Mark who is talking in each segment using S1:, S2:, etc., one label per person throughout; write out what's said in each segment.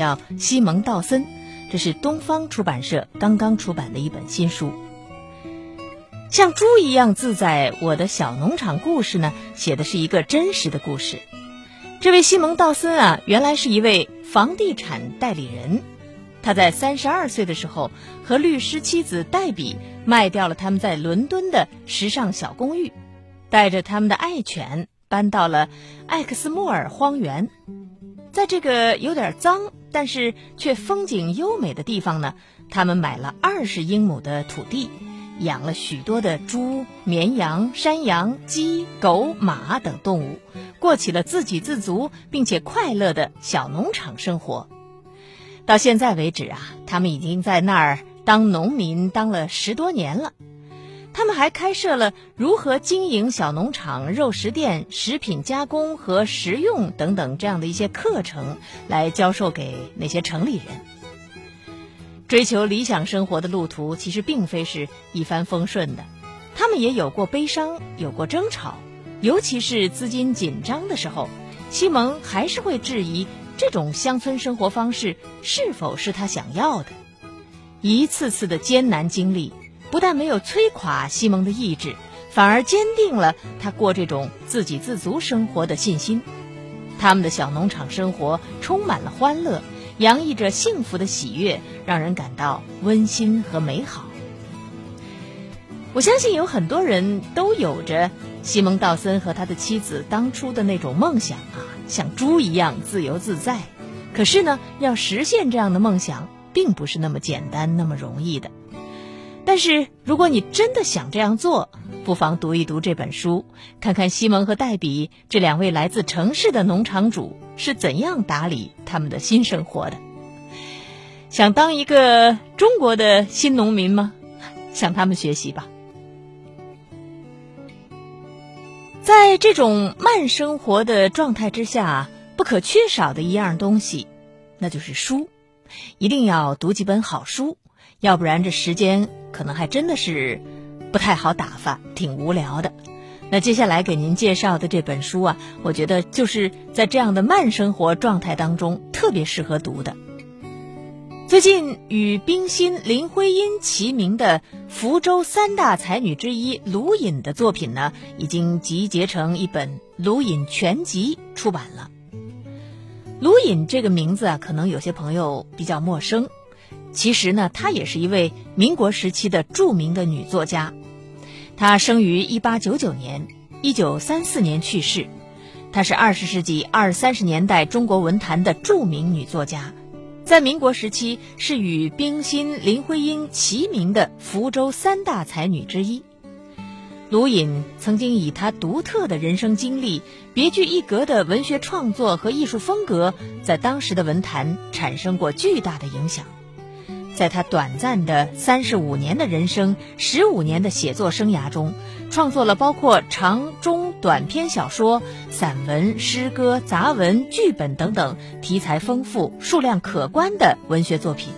S1: 叫西蒙·道森，这是东方出版社刚刚出版的一本新书。像猪一样自在，我的小农场故事呢，写的是一个真实的故事。这位西蒙·道森啊，原来是一位房地产代理人。他在三十二岁的时候，和律师妻子黛比卖掉了他们在伦敦的时尚小公寓，带着他们的爱犬搬到了艾克斯莫尔荒原。在这个有点脏，但是却风景优美的地方呢，他们买了二十英亩的土地，养了许多的猪、绵羊、山羊、鸡、狗、马等动物，过起了自给自足并且快乐的小农场生活。到现在为止啊，他们已经在那儿当农民当了十多年了。他们还开设了如何经营小农场、肉食店、食品加工和食用等等这样的一些课程，来教授给那些城里人。追求理想生活的路途其实并非是一帆风顺的，他们也有过悲伤，有过争吵，尤其是资金紧张的时候，西蒙还是会质疑这种乡村生活方式是否是他想要的。一次次的艰难经历。不但没有摧垮西蒙的意志，反而坚定了他过这种自给自足生活的信心。他们的小农场生活充满了欢乐，洋溢着幸福的喜悦，让人感到温馨和美好。我相信有很多人都有着西蒙·道森和他的妻子当初的那种梦想啊，像猪一样自由自在。可是呢，要实现这样的梦想，并不是那么简单、那么容易的。但是，如果你真的想这样做，不妨读一读这本书，看看西蒙和黛比这两位来自城市的农场主是怎样打理他们的新生活的。想当一个中国的新农民吗？向他们学习吧。在这种慢生活的状态之下，不可缺少的一样东西，那就是书，一定要读几本好书。要不然这时间可能还真的是不太好打发，挺无聊的。那接下来给您介绍的这本书啊，我觉得就是在这样的慢生活状态当中特别适合读的。最近与冰心、林徽因齐名的福州三大才女之一卢隐的作品呢，已经集结成一本《卢隐全集》出版了。卢隐这个名字啊，可能有些朋友比较陌生。其实呢，她也是一位民国时期的著名的女作家。她生于一八九九年，一九三四年去世。她是二十世纪二三十年代中国文坛的著名女作家，在民国时期是与冰心、林徽因齐名的福州三大才女之一。卢隐曾经以她独特的人生经历、别具一格的文学创作和艺术风格，在当时的文坛产生过巨大的影响。在他短暂的三十五年的人生、十五年的写作生涯中，创作了包括长、中、短篇小说、散文、诗歌、杂文、剧本等等题材丰富、数量可观的文学作品。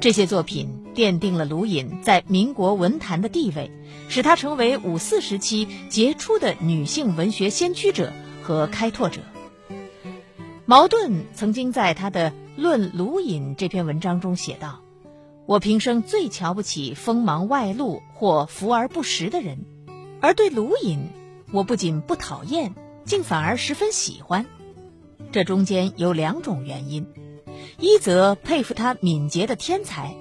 S1: 这些作品奠定了卢隐在民国文坛的地位，使她成为五四时期杰出的女性文学先驱者和开拓者。茅盾曾经在他的。论卢隐这篇文章中写道：“我平生最瞧不起锋芒外露或浮而不实的人，而对卢隐，我不仅不讨厌，竟反而十分喜欢。这中间有两种原因：一则佩服他敏捷的天才；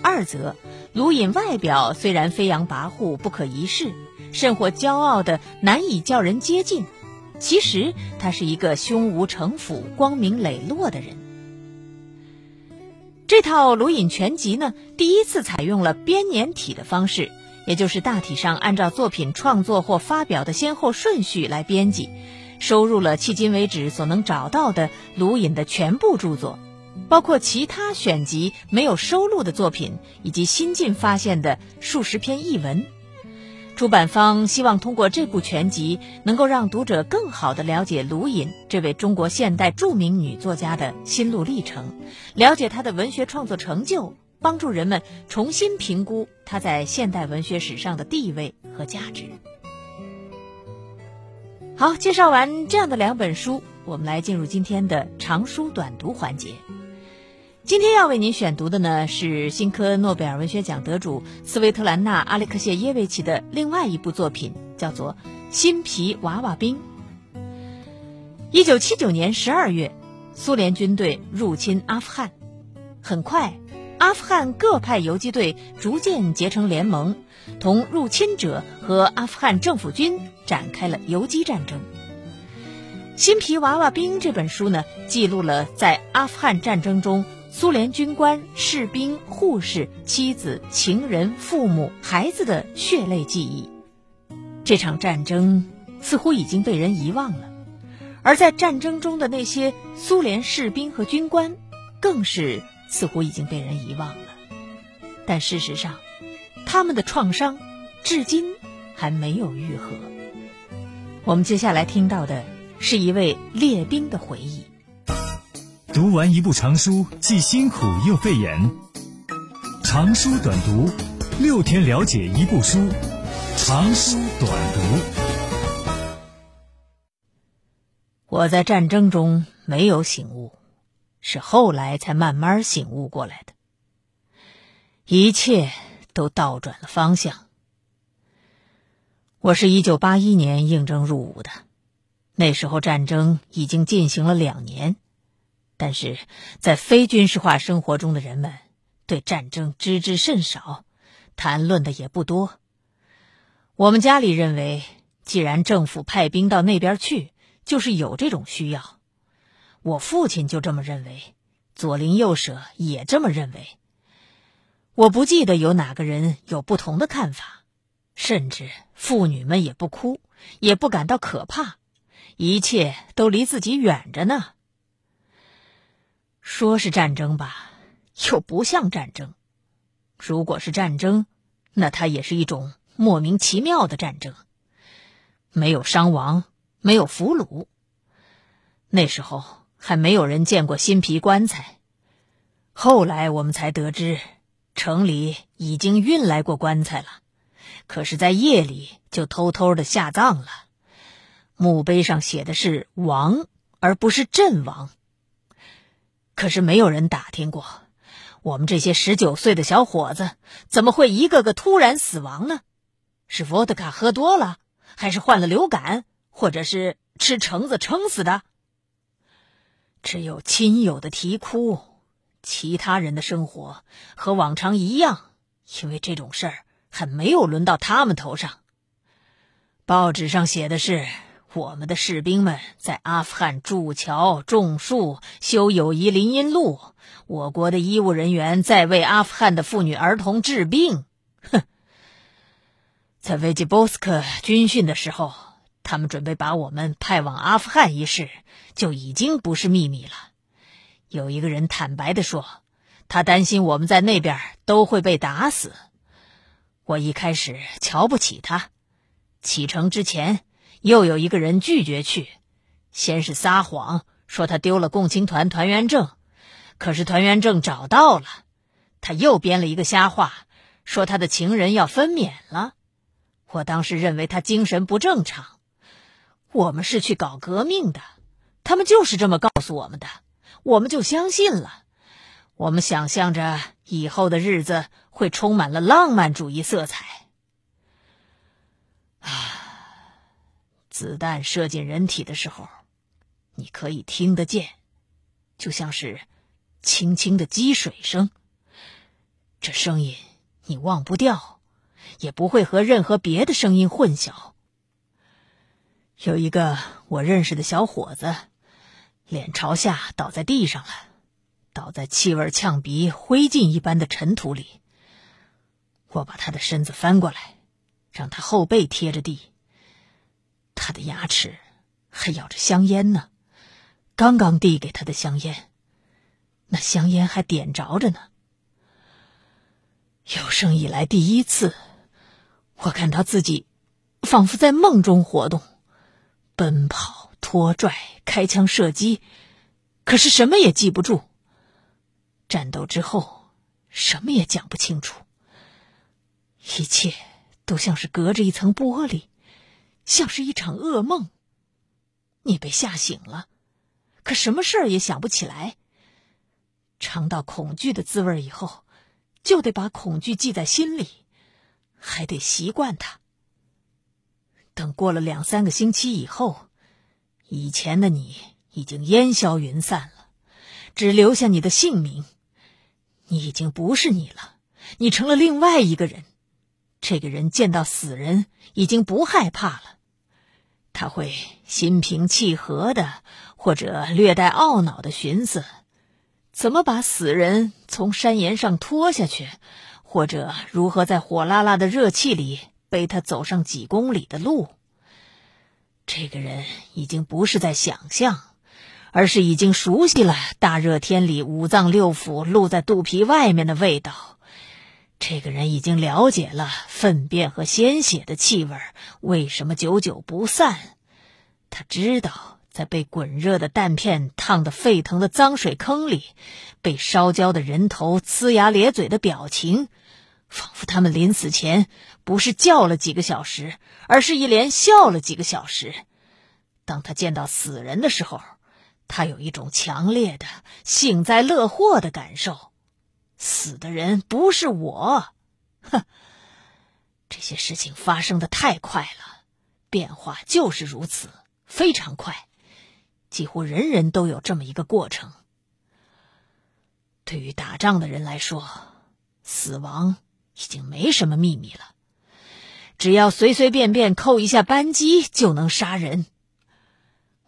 S1: 二则卢隐外表虽然飞扬跋扈不可一世，甚或骄傲的难以叫人接近，其实他是一个胸无城府、光明磊落的人。”这套《鲁隐全集》呢，第一次采用了编年体的方式，也就是大体上按照作品创作或发表的先后顺序来编辑，收入了迄今为止所能找到的卢隐的全部著作，包括其他选集没有收录的作品，以及新近发现的数十篇译文。出版方希望通过这部全集，能够让读者更好地了解卢隐这位中国现代著名女作家的心路历程，了解她的文学创作成就，帮助人们重新评估她在现代文学史上的地位和价值。好，介绍完这样的两本书，我们来进入今天的长书短读环节。今天要为您选读的呢是新科诺贝尔文学奖得主斯维特兰娜·阿列克谢耶维奇的另外一部作品，叫做《新皮娃娃兵》。一九七九年十二月，苏联军队入侵阿富汗，很快，阿富汗各派游击队逐渐结成联盟，同入侵者和阿富汗政府军展开了游击战争。《新皮娃娃兵》这本书呢，记录了在阿富汗战争中。苏联军官、士兵、护士、妻子、情人、父母、孩子的血泪记忆，这场战争似乎已经被人遗忘了，而在战争中的那些苏联士兵和军官，更是似乎已经被人遗忘了。但事实上，他们的创伤至今还没有愈合。我们接下来听到的是一位列兵的回忆。
S2: 读完一部长书，既辛苦又费眼。长书短读，六天了解一部书。长书短读。
S1: 我在战争中没有醒悟，是后来才慢慢醒悟过来的。一切都倒转了方向。我是一九八一年应征入伍的，那时候战争已经进行了两年。但是在非军事化生活中的人们对战争知之甚少，谈论的也不多。我们家里认为，既然政府派兵到那边去，就是有这种需要。我父亲就这么认为，左邻右舍也这么认为。我不记得有哪个人有不同的看法，甚至妇女们也不哭，也不感到可怕，一切都离自己远着呢。说是战争吧，又不像战争。如果是战争，那它也是一种莫名其妙的战争，没有伤亡，没有俘虏。那时候还没有人见过新皮棺材，后来我们才得知，城里已经运来过棺材了，可是，在夜里就偷偷的下葬了。墓碑上写的是“王”，而不是“阵亡”。可是没有人打听过，我们这些十九岁的小伙子怎么会一个个突然死亡呢？是伏特卡喝多了，还是患了流感，或者是吃橙子撑死的？只有亲友的啼哭，其他人的生活和往常一样，因为这种事儿还没有轮到他们头上。报纸上写的是。我们的士兵们在阿富汗筑桥、种树、修友谊林荫路；我国的医务人员在为阿富汗的妇女儿童治病。哼，在维吉波斯克军训的时候，他们准备把我们派往阿富汗一事就已经不是秘密了。有一个人坦白的说，他担心我们在那边都会被打死。我一开始瞧不起他，启程之前。又有一个人拒绝去，先是撒谎说他丢了共青团团员证，可是团员证找到了，他又编了一个瞎话，说他的情人要分娩了。我当时认为他精神不正常。我们是去搞革命的，他们就是这么告诉我们的，我们就相信了。我们想象着以后的日子会充满了浪漫主义色彩。子弹射进人体的时候，你可以听得见，就像是轻轻的积水声。这声音你忘不掉，也不会和任何别的声音混淆。有一个我认识的小伙子，脸朝下倒在地上了，倒在气味呛鼻、灰烬一般的尘土里。我把他的身子翻过来，让他后背贴着地。他的牙齿还咬着香烟呢，刚刚递给他的香烟，那香烟还点着着呢。有生以来第一次，我感到自己仿佛在梦中活动，奔跑、拖拽、开枪射击，可是什么也记不住。战斗之后，什么也讲不清楚，一切都像是隔着一层玻璃。像是一场噩梦。你被吓醒了，可什么事儿也想不起来。尝到恐惧的滋味以后，就得把恐惧记在心里，还得习惯它。等过了两三个星期以后，以前的你已经烟消云散了，只留下你的姓名。你已经不是你了，你成了另外一个人。这个人见到死人已经不害怕了，他会心平气和的，或者略带懊恼的寻思，怎么把死人从山岩上拖下去，或者如何在火辣辣的热气里。背他走上几公里的路。这个人已经不是在想象，而是已经熟悉了大热天里五脏六腑露在肚皮外面的味道。这个人已经了解了粪便和鲜血的气味为什么久久不散。他知道，在被滚热的弹片烫得沸腾的脏水坑里，被烧焦的人头呲牙咧嘴的表情。仿佛他们临死前不是叫了几个小时，而是一连笑了几个小时。当他见到死人的时候，他有一种强烈的幸灾乐祸的感受。死的人不是我，哼！这些事情发生的太快了，变化就是如此，非常快，几乎人人都有这么一个过程。对于打仗的人来说，死亡。已经没什么秘密了，只要随随便便扣一下扳机就能杀人。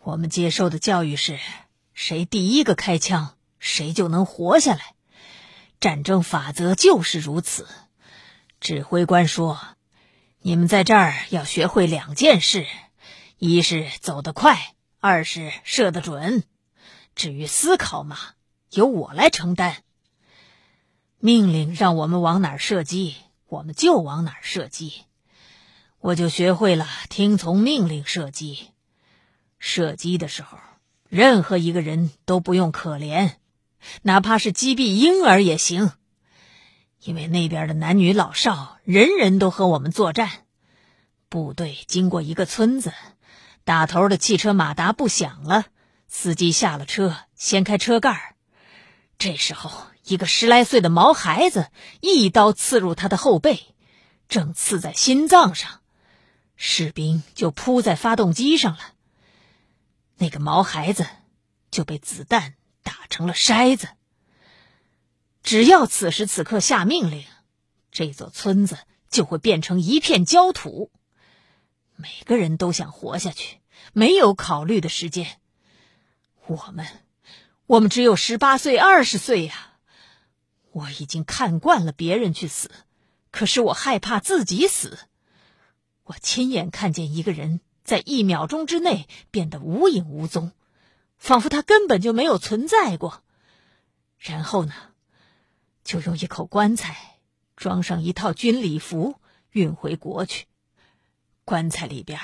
S1: 我们接受的教育是：谁第一个开枪，谁就能活下来。战争法则就是如此。指挥官说：“你们在这儿要学会两件事：一是走得快，二是射得准。至于思考嘛，由我来承担。”命令让我们往哪儿射击，我们就往哪儿射击。我就学会了听从命令射击。射击的时候，任何一个人都不用可怜，哪怕是击毙婴儿也行，因为那边的男女老少，人人都和我们作战。部队经过一个村子，打头的汽车马达不响了，司机下了车，掀开车盖这时候。一个十来岁的毛孩子一刀刺入他的后背，正刺在心脏上，士兵就扑在发动机上了。那个毛孩子就被子弹打成了筛子。只要此时此刻下命令，这座村子就会变成一片焦土。每个人都想活下去，没有考虑的时间。我们，我们只有十八岁、二十岁呀。我已经看惯了别人去死，可是我害怕自己死。我亲眼看见一个人在一秒钟之内变得无影无踪，仿佛他根本就没有存在过。然后呢，就用一口棺材装上一套军礼服运回国去。棺材里边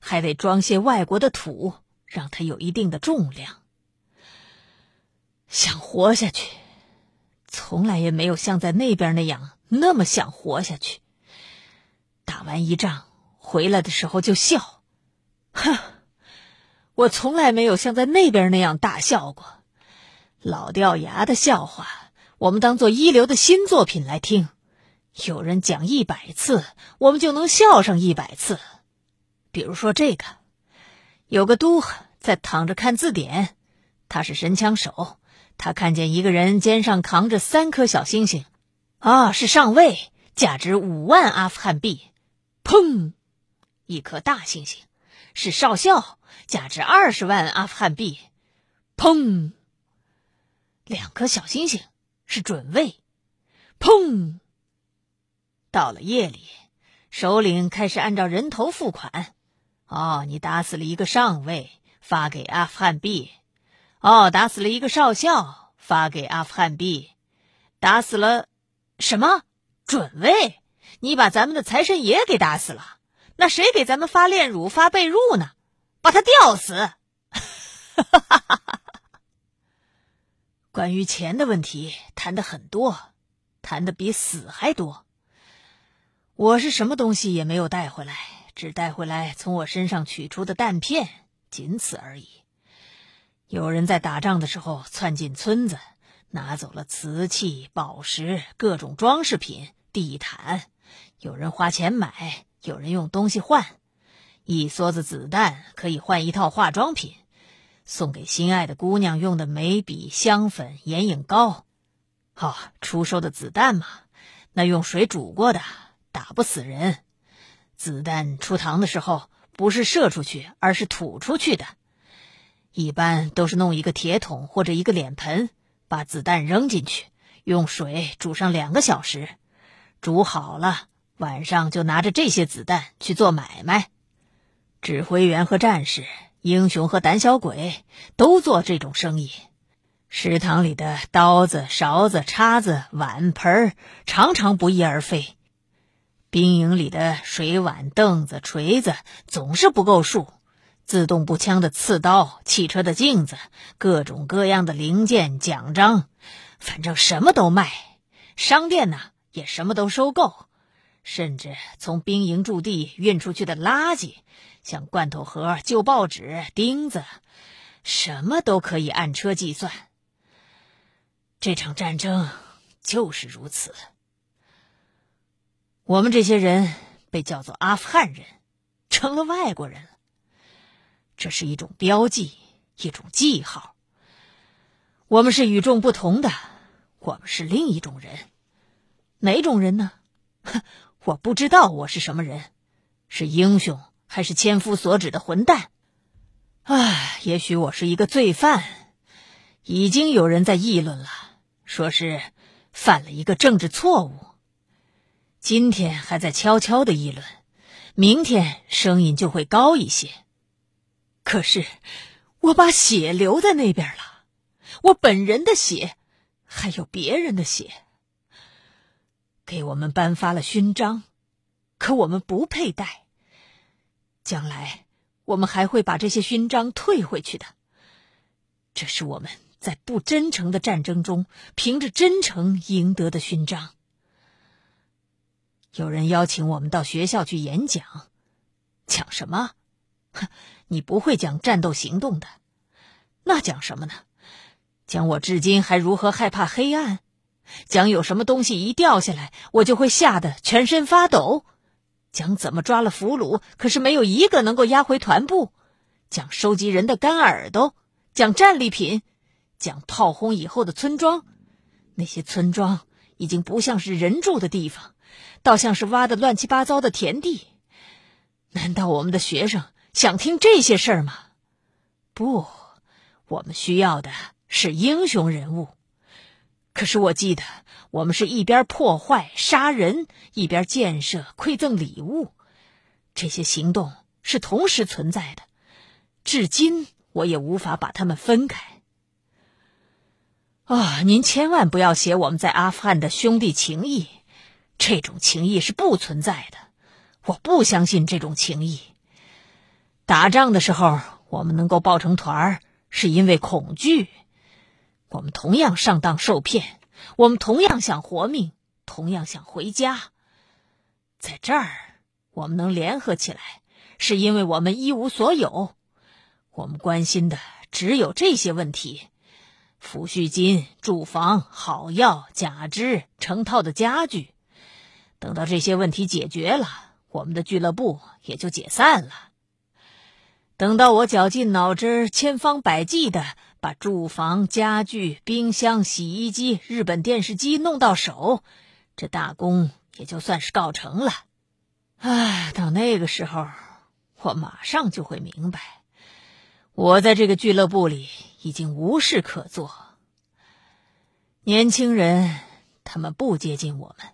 S1: 还得装些外国的土，让它有一定的重量。想活下去。从来也没有像在那边那样那么想活下去。打完一仗回来的时候就笑，哼！我从来没有像在那边那样大笑过。老掉牙的笑话，我们当做一流的新作品来听。有人讲一百次，我们就能笑上一百次。比如说这个，有个都在躺着看字典，他是神枪手。他看见一个人肩上扛着三颗小星星，啊，是上尉，价值五万阿富汗币。砰，一颗大星星，是少校，价值二十万阿富汗币。砰，两颗小星星，是准尉。砰，到了夜里，首领开始按照人头付款。哦，你打死了一个上尉，发给阿富汗币。哦，打死了一个少校，发给阿富汗币。打死了什么准尉？你把咱们的财神爷给打死了，那谁给咱们发炼乳、发被褥呢？把他吊死！关于钱的问题谈的很多，谈的比死还多。我是什么东西也没有带回来，只带回来从我身上取出的弹片，仅此而已。有人在打仗的时候窜进村子，拿走了瓷器、宝石、各种装饰品、地毯。有人花钱买，有人用东西换。一梭子子弹可以换一套化妆品，送给心爱的姑娘用的眉笔、香粉、眼影膏。哦，出售的子弹嘛，那用水煮过的，打不死人。子弹出膛的时候，不是射出去，而是吐出去的。一般都是弄一个铁桶或者一个脸盆，把子弹扔进去，用水煮上两个小时，煮好了，晚上就拿着这些子弹去做买卖。指挥员和战士，英雄和胆小鬼，都做这种生意。食堂里的刀子、勺子、叉子、碗盆常常不翼而飞；兵营里的水碗、凳子、锤子总是不够数。自动步枪的刺刀、汽车的镜子、各种各样的零件、奖章，反正什么都卖。商店呢，也什么都收购。甚至从兵营驻地运出去的垃圾，像罐头盒、旧报纸、钉子，什么都可以按车计算。这场战争就是如此。我们这些人被叫做阿富汗人，成了外国人了。这是一种标记，一种记号。我们是与众不同的，我们是另一种人。哪种人呢？哼。我不知道我是什么人，是英雄还是千夫所指的混蛋？唉，也许我是一个罪犯。已经有人在议论了，说是犯了一个政治错误。今天还在悄悄的议论，明天声音就会高一些。可是我把血留在那边了，我本人的血，还有别人的血。给我们颁发了勋章，可我们不佩戴。将来我们还会把这些勋章退回去的。这是我们在不真诚的战争中凭着真诚赢得的勋章。有人邀请我们到学校去演讲，讲什么？哼，你不会讲战斗行动的，那讲什么呢？讲我至今还如何害怕黑暗？讲有什么东西一掉下来，我就会吓得全身发抖；讲怎么抓了俘虏，可是没有一个能够押回团部；讲收集人的干耳朵；讲战利品；讲炮轰以后的村庄。那些村庄已经不像是人住的地方，倒像是挖的乱七八糟的田地。难道我们的学生想听这些事儿吗？不，我们需要的是英雄人物。可是我记得，我们是一边破坏、杀人，一边建设、馈赠礼物，这些行动是同时存在的。至今，我也无法把它们分开。啊，您千万不要写我们在阿富汗的兄弟情谊，这种情谊是不存在的。我不相信这种情谊。打仗的时候，我们能够抱成团，是因为恐惧。我们同样上当受骗，我们同样想活命，同样想回家。在这儿，我们能联合起来，是因为我们一无所有。我们关心的只有这些问题：抚恤金、住房、好药、假肢、成套的家具。等到这些问题解决了，我们的俱乐部也就解散了。等到我绞尽脑汁、千方百计的。把住房、家具、冰箱、洗衣机、日本电视机弄到手，这大功也就算是告成了。唉，到那个时候，我马上就会明白，我在这个俱乐部里已经无事可做。年轻人，他们不接近我们，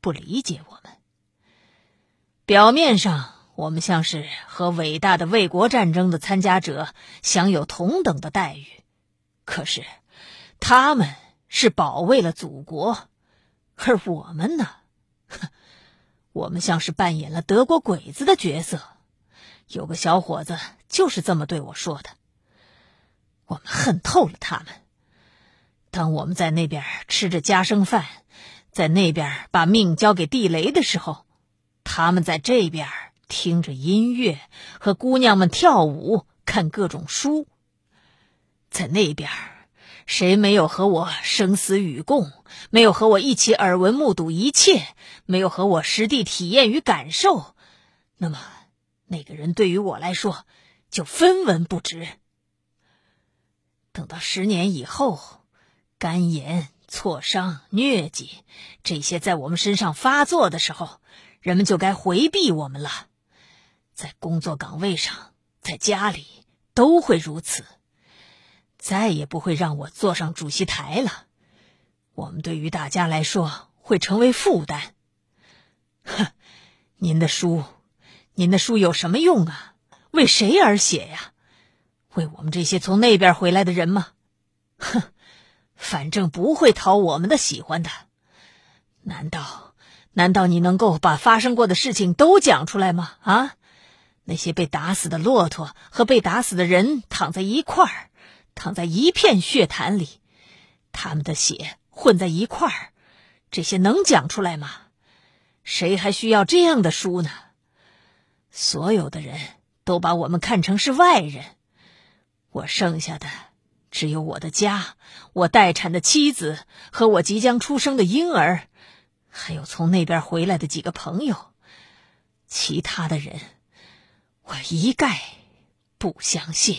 S1: 不理解我们。表面上，我们像是和伟大的卫国战争的参加者享有同等的待遇。可是，他们是保卫了祖国，而我们呢？哼我们像是扮演了德国鬼子的角色。有个小伙子就是这么对我说的。我们恨透了他们。当我们在那边吃着家生饭，在那边把命交给地雷的时候，他们在这边听着音乐，和姑娘们跳舞，看各种书。在那边，谁没有和我生死与共？没有和我一起耳闻目睹一切？没有和我实地体验与感受？那么，那个人对于我来说就分文不值。等到十年以后，肝炎、挫伤、疟疾这些在我们身上发作的时候，人们就该回避我们了。在工作岗位上，在家里都会如此。再也不会让我坐上主席台了，我们对于大家来说会成为负担。哼，您的书，您的书有什么用啊？为谁而写呀？为我们这些从那边回来的人吗？哼，反正不会讨我们的喜欢的。难道，难道你能够把发生过的事情都讲出来吗？啊，那些被打死的骆驼和被打死的人躺在一块儿。躺在一片血潭里，他们的血混在一块儿，这些能讲出来吗？谁还需要这样的书呢？所有的人都把我们看成是外人，我剩下的只有我的家，我待产的妻子和我即将出生的婴儿，还有从那边回来的几个朋友。其他的人，我一概不相信。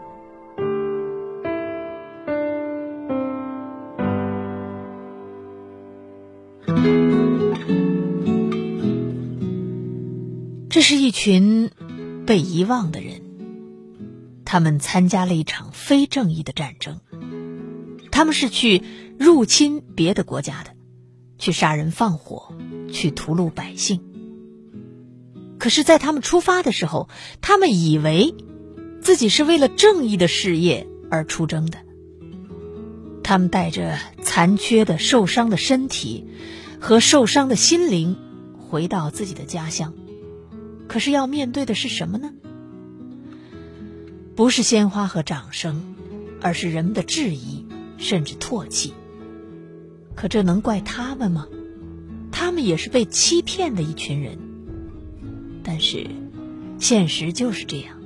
S1: 是一群被遗忘的人，他们参加了一场非正义的战争，他们是去入侵别的国家的，去杀人放火，去屠戮百姓。可是，在他们出发的时候，他们以为自己是为了正义的事业而出征的，他们带着残缺的、受伤的身体和受伤的心灵，回到自己的家乡。可是要面对的是什么呢？不是鲜花和掌声，而是人们的质疑，甚至唾弃。可这能怪他们吗？他们也是被欺骗的一群人。但是，现实就是这样。